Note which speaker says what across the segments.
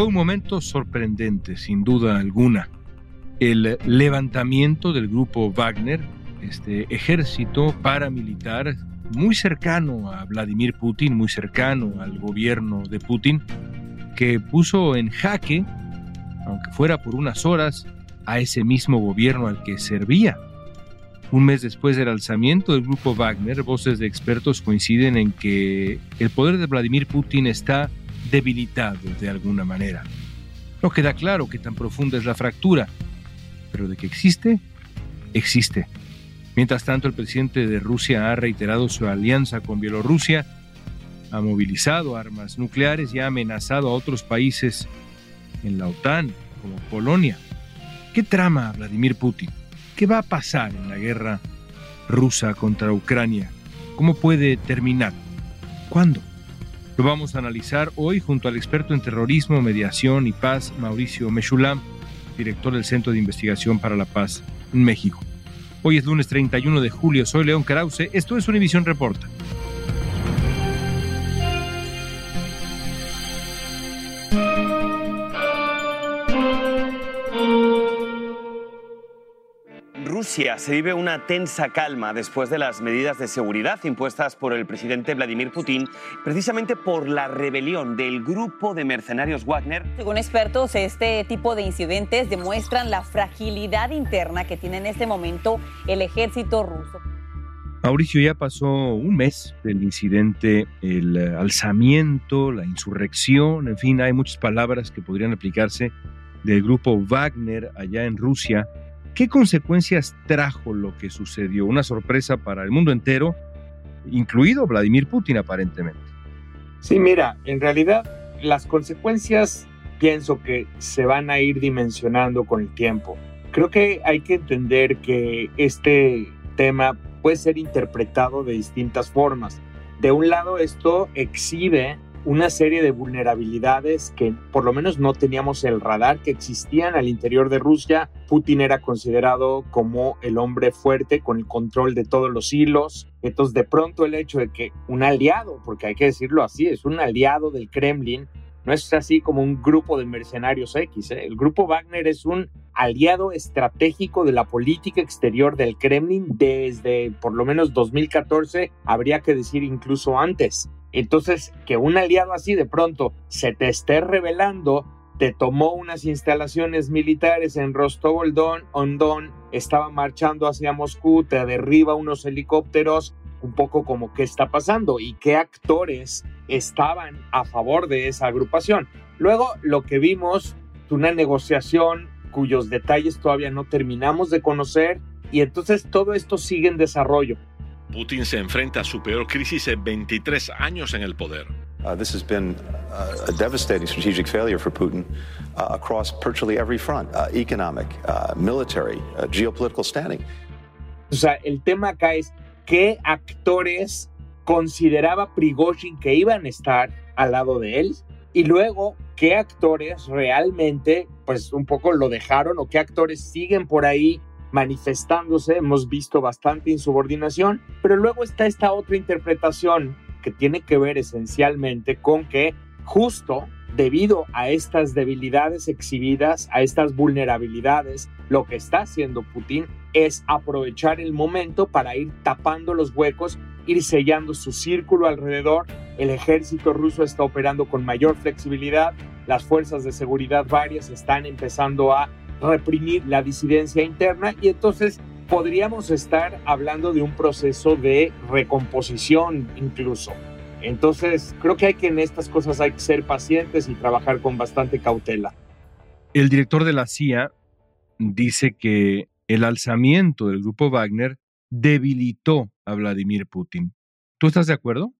Speaker 1: Fue un momento sorprendente, sin duda alguna. El levantamiento del grupo Wagner, este ejército paramilitar muy cercano a Vladimir Putin, muy cercano al gobierno de Putin, que puso en jaque, aunque fuera por unas horas, a ese mismo gobierno al que servía. Un mes después del alzamiento del grupo Wagner, voces de expertos coinciden en que el poder de Vladimir Putin está debilitado de alguna manera. No queda claro qué tan profunda es la fractura, pero de que existe, existe. Mientras tanto, el presidente de Rusia ha reiterado su alianza con Bielorrusia, ha movilizado armas nucleares y ha amenazado a otros países en la OTAN, como Polonia. ¿Qué trama Vladimir Putin? ¿Qué va a pasar en la guerra rusa contra Ucrania? ¿Cómo puede terminar? ¿Cuándo? Lo vamos a analizar hoy junto al experto en terrorismo, mediación y paz, Mauricio Mechulam, director del Centro de Investigación para la Paz en México. Hoy es lunes 31 de julio, soy León Krause, esto es Univisión Reporta.
Speaker 2: Rusia se vive una tensa calma después de las medidas de seguridad impuestas por el presidente Vladimir Putin, precisamente por la rebelión del grupo de mercenarios Wagner.
Speaker 3: Según expertos, este tipo de incidentes demuestran la fragilidad interna que tiene en este momento el ejército ruso.
Speaker 1: Mauricio, ya pasó un mes del incidente, el alzamiento, la insurrección, en fin, hay muchas palabras que podrían aplicarse del grupo Wagner allá en Rusia. ¿Qué consecuencias trajo lo que sucedió? Una sorpresa para el mundo entero, incluido Vladimir Putin aparentemente.
Speaker 4: Sí, mira, en realidad las consecuencias pienso que se van a ir dimensionando con el tiempo. Creo que hay que entender que este tema puede ser interpretado de distintas formas. De un lado, esto exhibe una serie de vulnerabilidades que por lo menos no teníamos el radar que existían al interior de Rusia. Putin era considerado como el hombre fuerte con el control de todos los hilos. Entonces de pronto el hecho de que un aliado, porque hay que decirlo así, es un aliado del Kremlin, no es así como un grupo de mercenarios X. ¿eh? El grupo Wagner es un aliado estratégico de la política exterior del Kremlin desde por lo menos 2014, habría que decir incluso antes. Entonces, que un aliado así de pronto se te esté revelando, te tomó unas instalaciones militares en Rostov-on-Don, Don, estaba marchando hacia Moscú, te derriba unos helicópteros, un poco como qué está pasando y qué actores estaban a favor de esa agrupación. Luego, lo que vimos, una negociación cuyos detalles todavía no terminamos de conocer y entonces todo esto sigue en desarrollo.
Speaker 5: Putin se enfrenta a su peor crisis en 23 años en el poder.
Speaker 6: Uh, this has been uh, a devastating strategic failure for Putin uh, across virtually every front uh, economic, uh, military, uh, geopolitical standing.
Speaker 4: O sea, el tema acá es qué actores consideraba Prigozhin que iban a estar al lado de él y luego qué actores realmente, pues un poco lo dejaron o qué actores siguen por ahí manifestándose, hemos visto bastante insubordinación, pero luego está esta otra interpretación que tiene que ver esencialmente con que justo debido a estas debilidades exhibidas, a estas vulnerabilidades, lo que está haciendo Putin es aprovechar el momento para ir tapando los huecos, ir sellando su círculo alrededor. El ejército ruso está operando con mayor flexibilidad, las fuerzas de seguridad varias están empezando a reprimir la disidencia interna y entonces podríamos estar hablando de un proceso de recomposición incluso. Entonces, creo que hay que en estas cosas hay que ser pacientes y trabajar con bastante cautela.
Speaker 1: El director de la CIA dice que el alzamiento del grupo Wagner debilitó a Vladimir Putin. ¿Tú estás de acuerdo?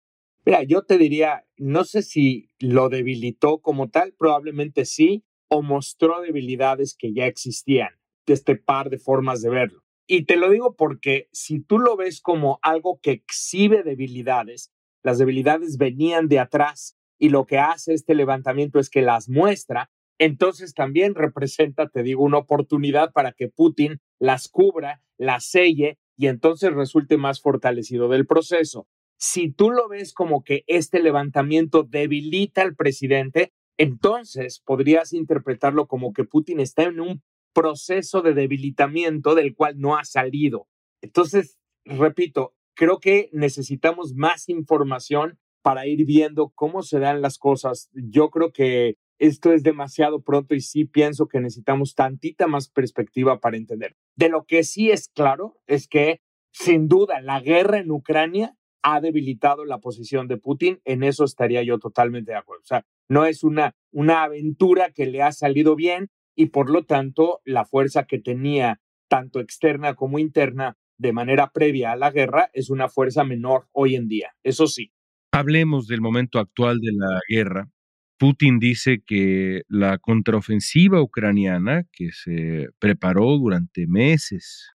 Speaker 4: Mira, yo te diría, no sé si lo debilitó como tal, probablemente sí, o mostró debilidades que ya existían, de este par de formas de verlo. Y te lo digo porque si tú lo ves como algo que exhibe debilidades, las debilidades venían de atrás y lo que hace este levantamiento es que las muestra, entonces también representa, te digo, una oportunidad para que Putin las cubra, las selle y entonces resulte más fortalecido del proceso. Si tú lo ves como que este levantamiento debilita al presidente, entonces podrías interpretarlo como que Putin está en un proceso de debilitamiento del cual no ha salido. Entonces, repito, creo que necesitamos más información para ir viendo cómo se dan las cosas. Yo creo que esto es demasiado pronto y sí pienso que necesitamos tantita más perspectiva para entender. De lo que sí es claro es que, sin duda, la guerra en Ucrania ha debilitado la posición de Putin. En eso estaría yo totalmente de acuerdo. O sea, no es una, una aventura que le ha salido bien y por lo tanto la fuerza que tenía tanto externa como interna de manera previa a la guerra es una fuerza menor hoy en día, eso sí.
Speaker 1: Hablemos del momento actual de la guerra. Putin dice que la contraofensiva ucraniana que se preparó durante meses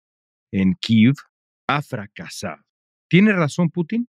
Speaker 1: en Kiev ha fracasado. ¿Tiene razón Putin?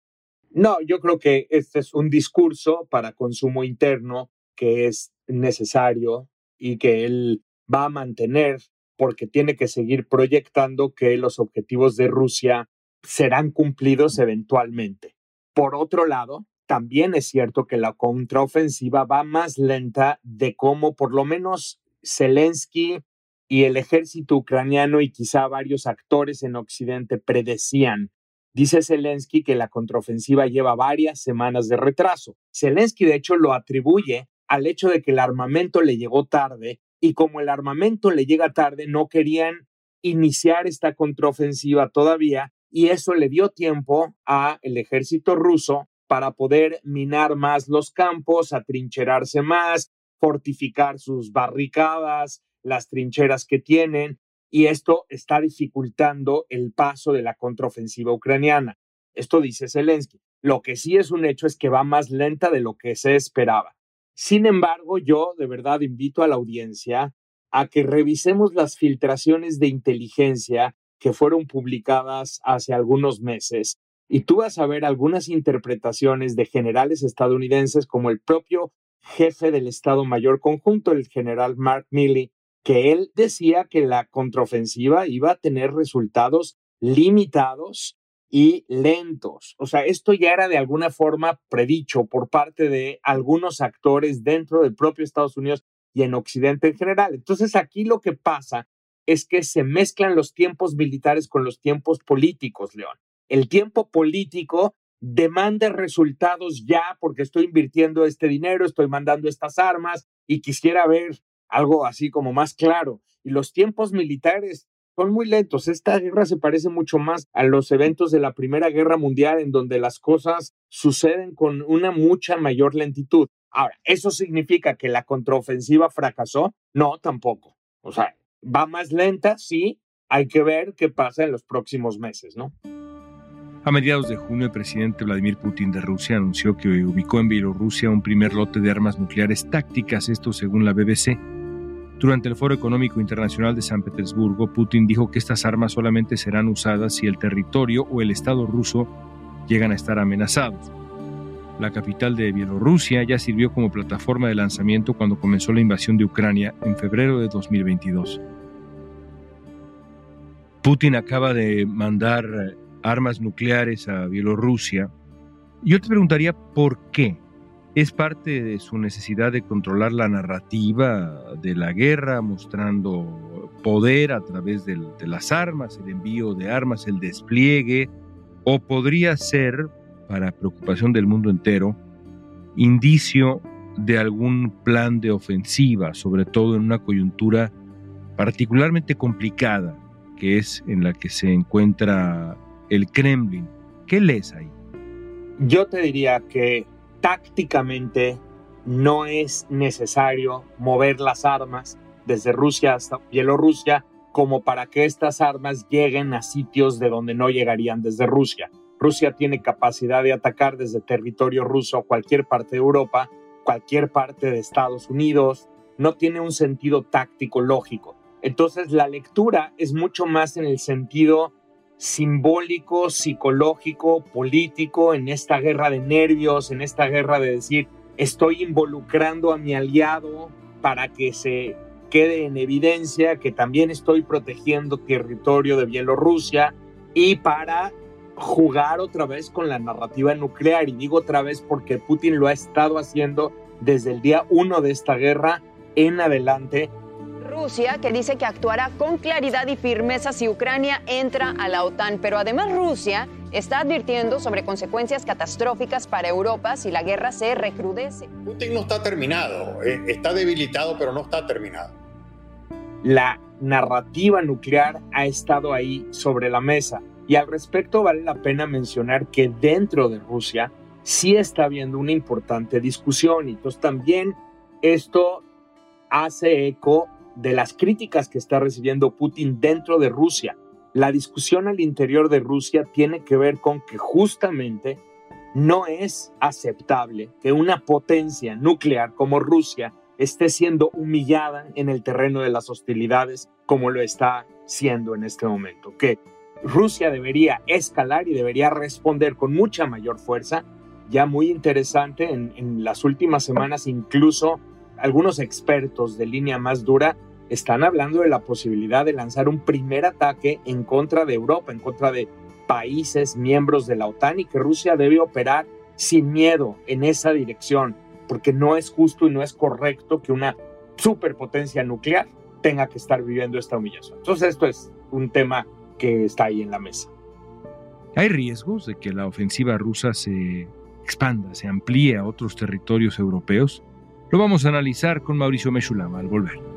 Speaker 4: No, yo creo que este es un discurso para consumo interno que es necesario y que él va a mantener porque tiene que seguir proyectando que los objetivos de Rusia serán cumplidos eventualmente. Por otro lado, también es cierto que la contraofensiva va más lenta de cómo por lo menos Zelensky y el ejército ucraniano y quizá varios actores en Occidente predecían. Dice Zelensky que la contraofensiva lleva varias semanas de retraso. Zelensky de hecho lo atribuye al hecho de que el armamento le llegó tarde y como el armamento le llega tarde, no querían iniciar esta contraofensiva todavía y eso le dio tiempo a el ejército ruso para poder minar más los campos, atrincherarse más, fortificar sus barricadas, las trincheras que tienen, y esto está dificultando el paso de la contraofensiva ucraniana. Esto dice Zelensky. Lo que sí es un hecho es que va más lenta de lo que se esperaba. Sin embargo, yo de verdad invito a la audiencia a que revisemos las filtraciones de inteligencia que fueron publicadas hace algunos meses y tú vas a ver algunas interpretaciones de generales estadounidenses como el propio jefe del Estado Mayor Conjunto, el general Mark Milley, que él decía que la contraofensiva iba a tener resultados limitados y lentos. O sea, esto ya era de alguna forma predicho por parte de algunos actores dentro del propio Estados Unidos y en Occidente en general. Entonces aquí lo que pasa es que se mezclan los tiempos militares con los tiempos políticos, León. El tiempo político demanda resultados ya porque estoy invirtiendo este dinero, estoy mandando estas armas y quisiera ver algo así como más claro. Y los tiempos militares son muy lentos. Esta guerra se parece mucho más a los eventos de la Primera Guerra Mundial, en donde las cosas suceden con una mucha mayor lentitud. Ahora, ¿eso significa que la contraofensiva fracasó? No, tampoco. O sea, va más lenta, sí. Hay que ver qué pasa en los próximos meses, ¿no?
Speaker 1: A mediados de junio, el presidente Vladimir Putin de Rusia anunció que ubicó en Bielorrusia un primer lote de armas nucleares tácticas, esto según la BBC. Durante el Foro Económico Internacional de San Petersburgo, Putin dijo que estas armas solamente serán usadas si el territorio o el Estado ruso llegan a estar amenazados. La capital de Bielorrusia ya sirvió como plataforma de lanzamiento cuando comenzó la invasión de Ucrania en febrero de 2022. Putin acaba de mandar armas nucleares a Bielorrusia. Yo te preguntaría por qué es parte de su necesidad de controlar la narrativa de la guerra, mostrando poder a través de las armas, el envío de armas, el despliegue, o podría ser, para preocupación del mundo entero, indicio de algún plan de ofensiva, sobre todo en una coyuntura particularmente complicada, que es en la que se encuentra el Kremlin. ¿Qué lees ahí?
Speaker 4: Yo te diría que tácticamente no es necesario mover las armas desde Rusia hasta Bielorrusia como para que estas armas lleguen a sitios de donde no llegarían desde Rusia. Rusia tiene capacidad de atacar desde territorio ruso a cualquier parte de Europa, cualquier parte de Estados Unidos, no tiene un sentido táctico lógico. Entonces la lectura es mucho más en el sentido simbólico, psicológico, político, en esta guerra de nervios, en esta guerra de decir, estoy involucrando a mi aliado para que se quede en evidencia que también estoy protegiendo territorio de Bielorrusia y para jugar otra vez con la narrativa nuclear. Y digo otra vez porque Putin lo ha estado haciendo desde el día uno de esta guerra en adelante
Speaker 7: Rusia, que dice que actuará con claridad y firmeza si Ucrania entra a la OTAN. Pero además Rusia está advirtiendo sobre consecuencias catastróficas para Europa si la guerra se recrudece.
Speaker 8: Putin no está terminado, eh, está debilitado, pero no está terminado.
Speaker 4: La narrativa nuclear ha estado ahí sobre la mesa. Y al respecto vale la pena mencionar que dentro de Rusia sí está habiendo una importante discusión. Y entonces también esto hace eco de las críticas que está recibiendo Putin dentro de Rusia. La discusión al interior de Rusia tiene que ver con que justamente no es aceptable que una potencia nuclear como Rusia esté siendo humillada en el terreno de las hostilidades como lo está siendo en este momento. Que Rusia debería escalar y debería responder con mucha mayor fuerza. Ya muy interesante, en, en las últimas semanas incluso algunos expertos de línea más dura están hablando de la posibilidad de lanzar un primer ataque en contra de Europa, en contra de países miembros de la OTAN y que Rusia debe operar sin miedo en esa dirección, porque no es justo y no es correcto que una superpotencia nuclear tenga que estar viviendo esta humillación. Entonces esto es un tema que está ahí en la mesa.
Speaker 1: ¿Hay riesgos de que la ofensiva rusa se expanda, se amplíe a otros territorios europeos? Lo vamos a analizar con Mauricio Meshulama al volver.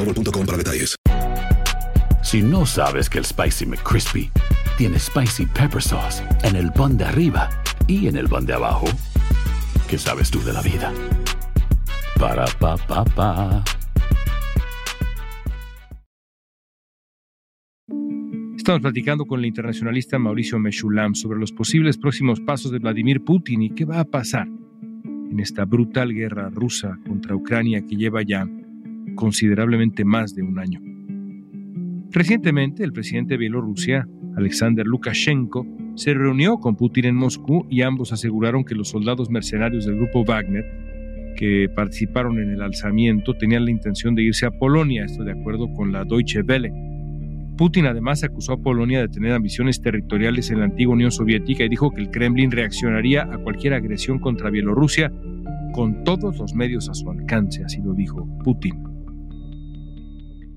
Speaker 9: para detalles.
Speaker 10: Si no sabes que el Spicy McCrispy tiene Spicy Pepper Sauce en el pan de arriba y en el pan de abajo, ¿qué sabes tú de la vida? Para, pa, pa, pa.
Speaker 1: Estamos platicando con el internacionalista Mauricio Meshulam sobre los posibles próximos pasos de Vladimir Putin y qué va a pasar en esta brutal guerra rusa contra Ucrania que lleva ya considerablemente más de un año. Recientemente, el presidente de Bielorrusia, Alexander Lukashenko, se reunió con Putin en Moscú y ambos aseguraron que los soldados mercenarios del grupo Wagner que participaron en el alzamiento tenían la intención de irse a Polonia, esto de acuerdo con la Deutsche Welle. Putin además acusó a Polonia de tener ambiciones territoriales en la antigua Unión Soviética y dijo que el Kremlin reaccionaría a cualquier agresión contra Bielorrusia con todos los medios a su alcance, así lo dijo Putin.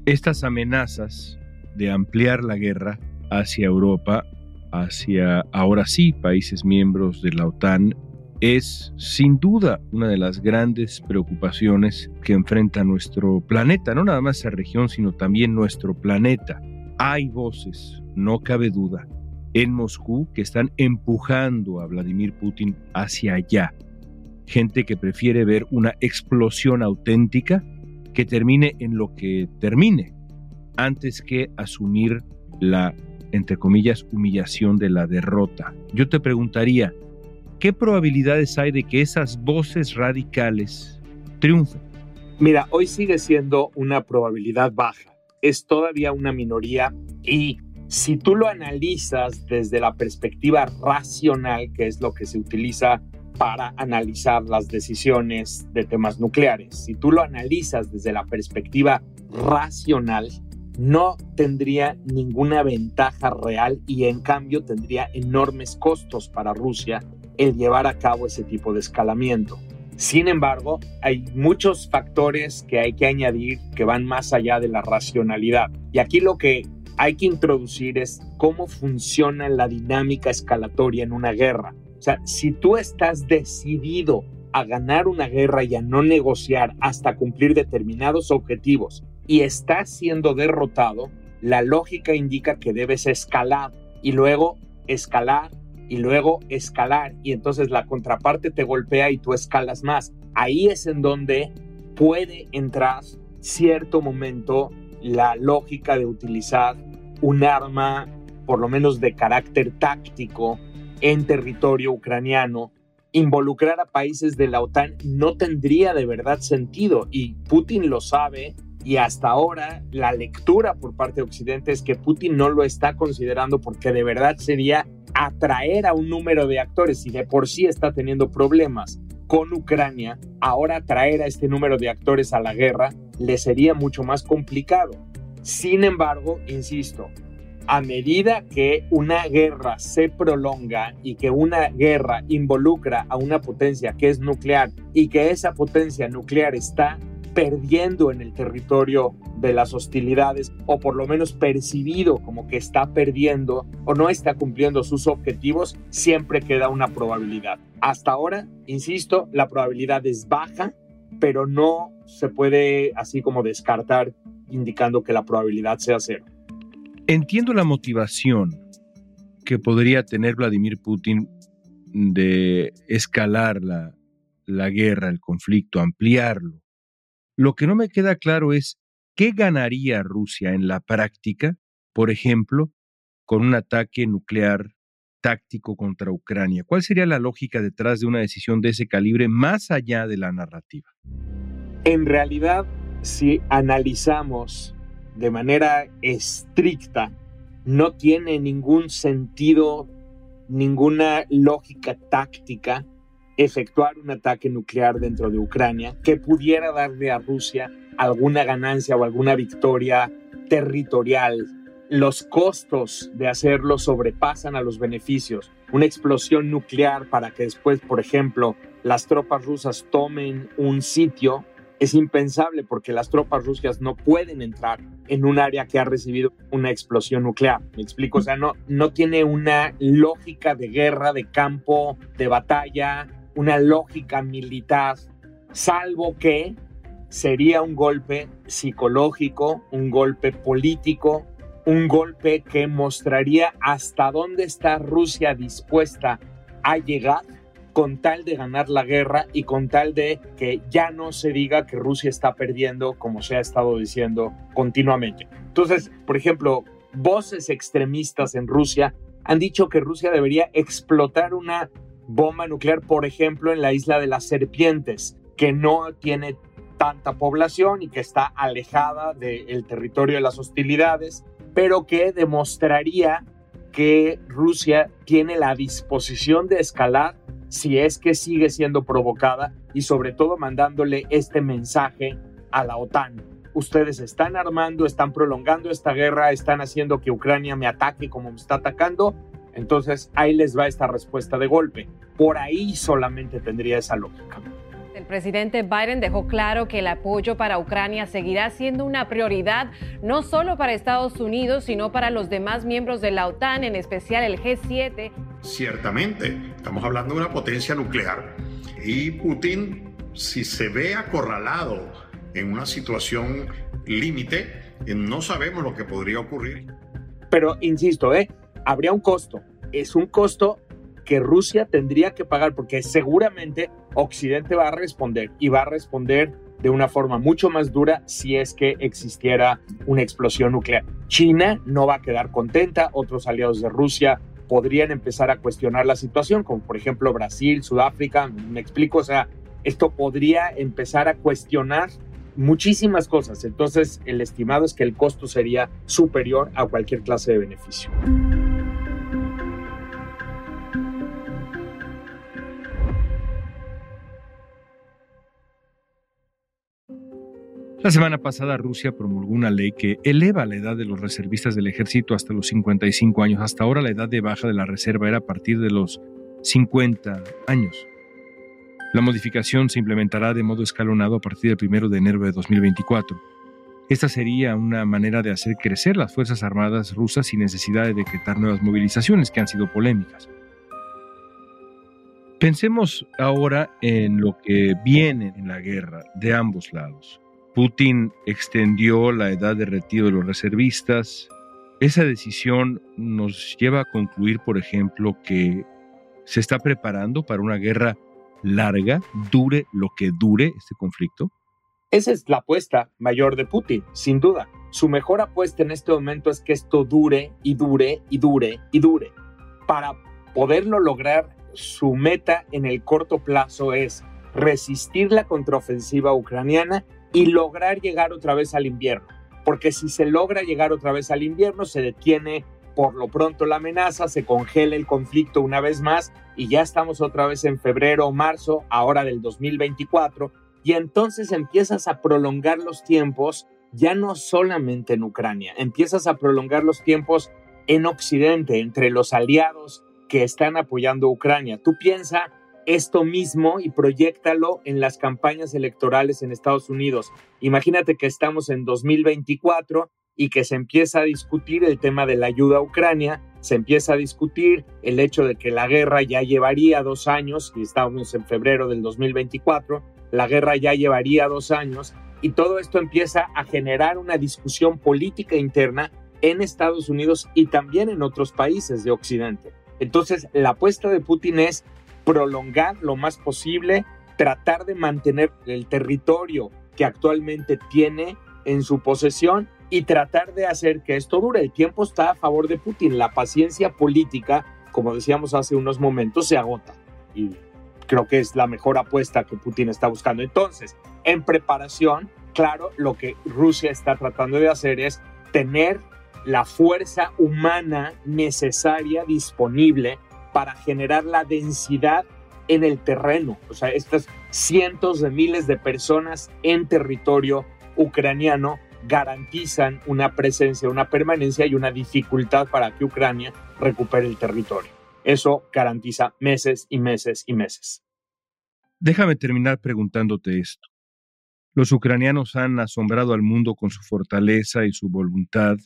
Speaker 1: Estas amenazas de ampliar la guerra hacia Europa, hacia ahora sí países miembros de la OTAN, es sin duda una de las grandes preocupaciones que enfrenta nuestro planeta, no nada más esa región, sino también nuestro planeta. Hay voces no cabe duda, en Moscú que están empujando a Vladimir Putin hacia allá. Gente que prefiere ver una explosión auténtica que termine en lo que termine, antes que asumir la, entre comillas, humillación de la derrota. Yo te preguntaría, ¿qué probabilidades hay de que esas voces radicales triunfen?
Speaker 4: Mira, hoy sigue siendo una probabilidad baja. Es todavía una minoría y si tú lo analizas desde la perspectiva racional, que es lo que se utiliza para analizar las decisiones de temas nucleares, si tú lo analizas desde la perspectiva racional, no tendría ninguna ventaja real y en cambio tendría enormes costos para Rusia el llevar a cabo ese tipo de escalamiento. Sin embargo, hay muchos factores que hay que añadir que van más allá de la racionalidad. Y aquí lo que hay que introducir es cómo funciona la dinámica escalatoria en una guerra. Sea, si tú estás decidido a ganar una guerra y a no negociar hasta cumplir determinados objetivos y estás siendo derrotado, la lógica indica que debes escalar y luego escalar y luego escalar y entonces la contraparte te golpea y tú escalas más. Ahí es en donde puede entrar cierto momento la lógica de utilizar un arma, por lo menos de carácter táctico, en territorio ucraniano. Involucrar a países de la OTAN no tendría de verdad sentido y Putin lo sabe y hasta ahora la lectura por parte de Occidente es que Putin no lo está considerando porque de verdad sería atraer a un número de actores y de por sí está teniendo problemas con Ucrania, ahora traer a este número de actores a la guerra le sería mucho más complicado. Sin embargo, insisto, a medida que una guerra se prolonga y que una guerra involucra a una potencia que es nuclear y que esa potencia nuclear está perdiendo en el territorio de las hostilidades o por lo menos percibido como que está perdiendo o no está cumpliendo sus objetivos, siempre queda una probabilidad. Hasta ahora, insisto, la probabilidad es baja, pero no se puede así como descartar indicando que la probabilidad sea cero.
Speaker 1: Entiendo la motivación que podría tener Vladimir Putin de escalar la, la guerra, el conflicto, ampliarlo. Lo que no me queda claro es qué ganaría Rusia en la práctica, por ejemplo, con un ataque nuclear táctico contra Ucrania. ¿Cuál sería la lógica detrás de una decisión de ese calibre más allá de la narrativa?
Speaker 4: En realidad, si analizamos de manera estricta, no tiene ningún sentido, ninguna lógica táctica efectuar un ataque nuclear dentro de Ucrania que pudiera darle a Rusia alguna ganancia o alguna victoria territorial. Los costos de hacerlo sobrepasan a los beneficios. Una explosión nuclear para que después, por ejemplo, las tropas rusas tomen un sitio es impensable porque las tropas rusas no pueden entrar en un área que ha recibido una explosión nuclear. Me explico, o sea, no, no tiene una lógica de guerra, de campo, de batalla, una lógica militar, salvo que sería un golpe psicológico, un golpe político, un golpe que mostraría hasta dónde está Rusia dispuesta a llegar con tal de ganar la guerra y con tal de que ya no se diga que Rusia está perdiendo como se ha estado diciendo continuamente. Entonces, por ejemplo, voces extremistas en Rusia han dicho que Rusia debería explotar una bomba nuclear, por ejemplo, en la isla de las serpientes, que no tiene tanta población y que está alejada del territorio de las hostilidades, pero que demostraría que Rusia tiene la disposición de escalar si es que sigue siendo provocada y sobre todo mandándole este mensaje a la OTAN. Ustedes están armando, están prolongando esta guerra, están haciendo que Ucrania me ataque como me está atacando, entonces ahí les va esta respuesta de golpe. Por ahí solamente tendría esa lógica.
Speaker 11: El presidente Biden dejó claro que el apoyo para Ucrania seguirá siendo una prioridad no solo para Estados Unidos, sino para los demás miembros de la OTAN, en especial el G7.
Speaker 8: Ciertamente, estamos hablando de una potencia nuclear y Putin, si se ve acorralado en una situación límite, no sabemos lo que podría ocurrir.
Speaker 4: Pero insisto, ¿eh? habría un costo. Es un costo que Rusia tendría que pagar porque seguramente Occidente va a responder y va a responder de una forma mucho más dura si es que existiera una explosión nuclear. China no va a quedar contenta, otros aliados de Rusia podrían empezar a cuestionar la situación, como por ejemplo Brasil, Sudáfrica, me explico, o sea, esto podría empezar a cuestionar muchísimas cosas. Entonces, el estimado es que el costo sería superior a cualquier clase de beneficio.
Speaker 1: La semana pasada Rusia promulgó una ley que eleva la edad de los reservistas del ejército hasta los 55 años. Hasta ahora la edad de baja de la reserva era a partir de los 50 años. La modificación se implementará de modo escalonado a partir del 1 de enero de 2024. Esta sería una manera de hacer crecer las Fuerzas Armadas rusas sin necesidad de decretar nuevas movilizaciones que han sido polémicas. Pensemos ahora en lo que viene en la guerra de ambos lados. Putin extendió la edad de retiro de los reservistas. Esa decisión nos lleva a concluir, por ejemplo, que se está preparando para una guerra larga, dure lo que dure este conflicto.
Speaker 4: Esa es la apuesta mayor de Putin, sin duda. Su mejor apuesta en este momento es que esto dure y dure y dure y dure. Para poderlo lograr, su meta en el corto plazo es resistir la contraofensiva ucraniana y lograr llegar otra vez al invierno. Porque si se logra llegar otra vez al invierno, se detiene por lo pronto la amenaza, se congela el conflicto una vez más y ya estamos otra vez en febrero o marzo, ahora del 2024, y entonces empiezas a prolongar los tiempos, ya no solamente en Ucrania, empiezas a prolongar los tiempos en Occidente, entre los aliados que están apoyando a Ucrania. Tú piensa esto mismo y proyectalo en las campañas electorales en Estados Unidos. Imagínate que estamos en 2024 y que se empieza a discutir el tema de la ayuda a Ucrania, se empieza a discutir el hecho de que la guerra ya llevaría dos años, y estamos en febrero del 2024, la guerra ya llevaría dos años, y todo esto empieza a generar una discusión política interna en Estados Unidos y también en otros países de Occidente. Entonces, la apuesta de Putin es prolongar lo más posible, tratar de mantener el territorio que actualmente tiene en su posesión y tratar de hacer que esto dure. El tiempo está a favor de Putin. La paciencia política, como decíamos hace unos momentos, se agota. Y creo que es la mejor apuesta que Putin está buscando. Entonces, en preparación, claro, lo que Rusia está tratando de hacer es tener la fuerza humana necesaria disponible para generar la densidad en el terreno. O sea, estas cientos de miles de personas en territorio ucraniano garantizan una presencia, una permanencia y una dificultad para que Ucrania recupere el territorio. Eso garantiza meses y meses y meses.
Speaker 1: Déjame terminar preguntándote esto. Los ucranianos han asombrado al mundo con su fortaleza y su voluntad.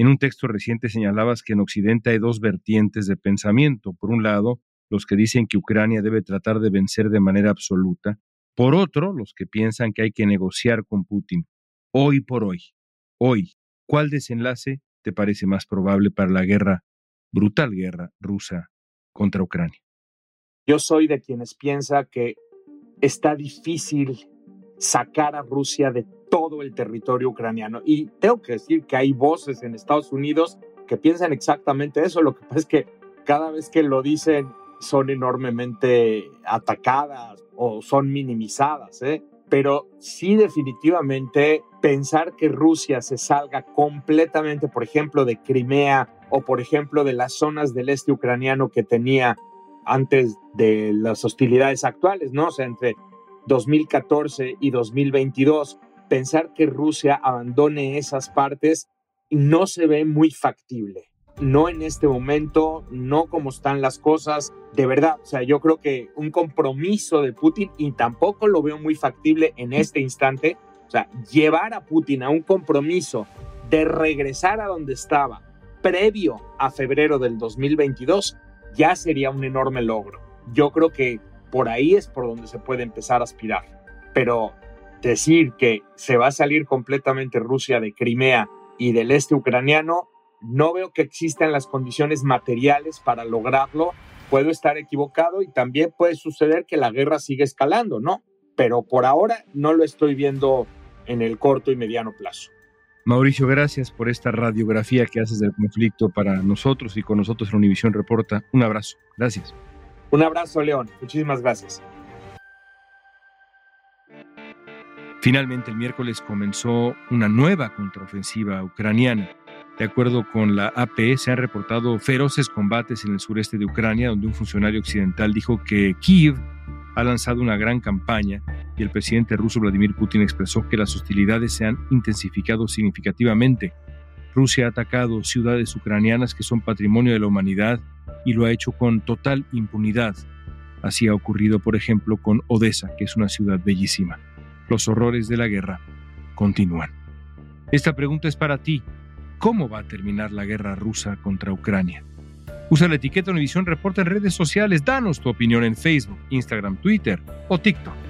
Speaker 1: En un texto reciente señalabas que en Occidente hay dos vertientes de pensamiento. Por un lado, los que dicen que Ucrania debe tratar de vencer de manera absoluta. Por otro, los que piensan que hay que negociar con Putin hoy por hoy, hoy, ¿cuál desenlace te parece más probable para la guerra, brutal guerra rusa contra Ucrania?
Speaker 4: Yo soy de quienes piensa que está difícil sacar a Rusia de todo el territorio ucraniano. Y tengo que decir que hay voces en Estados Unidos que piensan exactamente eso. Lo que pasa es que cada vez que lo dicen son enormemente atacadas o son minimizadas. ¿eh? pero sí definitivamente pensar que Rusia se salga completamente, por ejemplo, de Crimea o, por ejemplo, de las zonas del este ucraniano que tenía antes de las hostilidades actuales, ¿no? O sea, entre 2014 y 2022, pensar que Rusia abandone esas partes no se ve muy factible no en este momento, no como están las cosas, de verdad. O sea, yo creo que un compromiso de Putin, y tampoco lo veo muy factible en este instante, o sea, llevar a Putin a un compromiso de regresar a donde estaba previo a febrero del 2022, ya sería un enorme logro. Yo creo que por ahí es por donde se puede empezar a aspirar. Pero decir que se va a salir completamente Rusia de Crimea y del este ucraniano, no veo que existan las condiciones materiales para lograrlo. Puedo estar equivocado y también puede suceder que la guerra siga escalando, ¿no? Pero por ahora no lo estoy viendo en el corto y mediano plazo.
Speaker 1: Mauricio, gracias por esta radiografía que haces del conflicto para nosotros y con nosotros en Univisión Reporta. Un abrazo. Gracias.
Speaker 4: Un abrazo, León. Muchísimas gracias.
Speaker 1: Finalmente, el miércoles comenzó una nueva contraofensiva ucraniana. De acuerdo con la AP, se han reportado feroces combates en el sureste de Ucrania, donde un funcionario occidental dijo que Kiev ha lanzado una gran campaña y el presidente ruso Vladimir Putin expresó que las hostilidades se han intensificado significativamente. Rusia ha atacado ciudades ucranianas que son patrimonio de la humanidad y lo ha hecho con total impunidad. Así ha ocurrido, por ejemplo, con Odessa, que es una ciudad bellísima. Los horrores de la guerra continúan. Esta pregunta es para ti. ¿Cómo va a terminar la guerra rusa contra Ucrania? Usa la etiqueta Univisión Reporta en redes sociales. Danos tu opinión en Facebook, Instagram, Twitter o TikTok.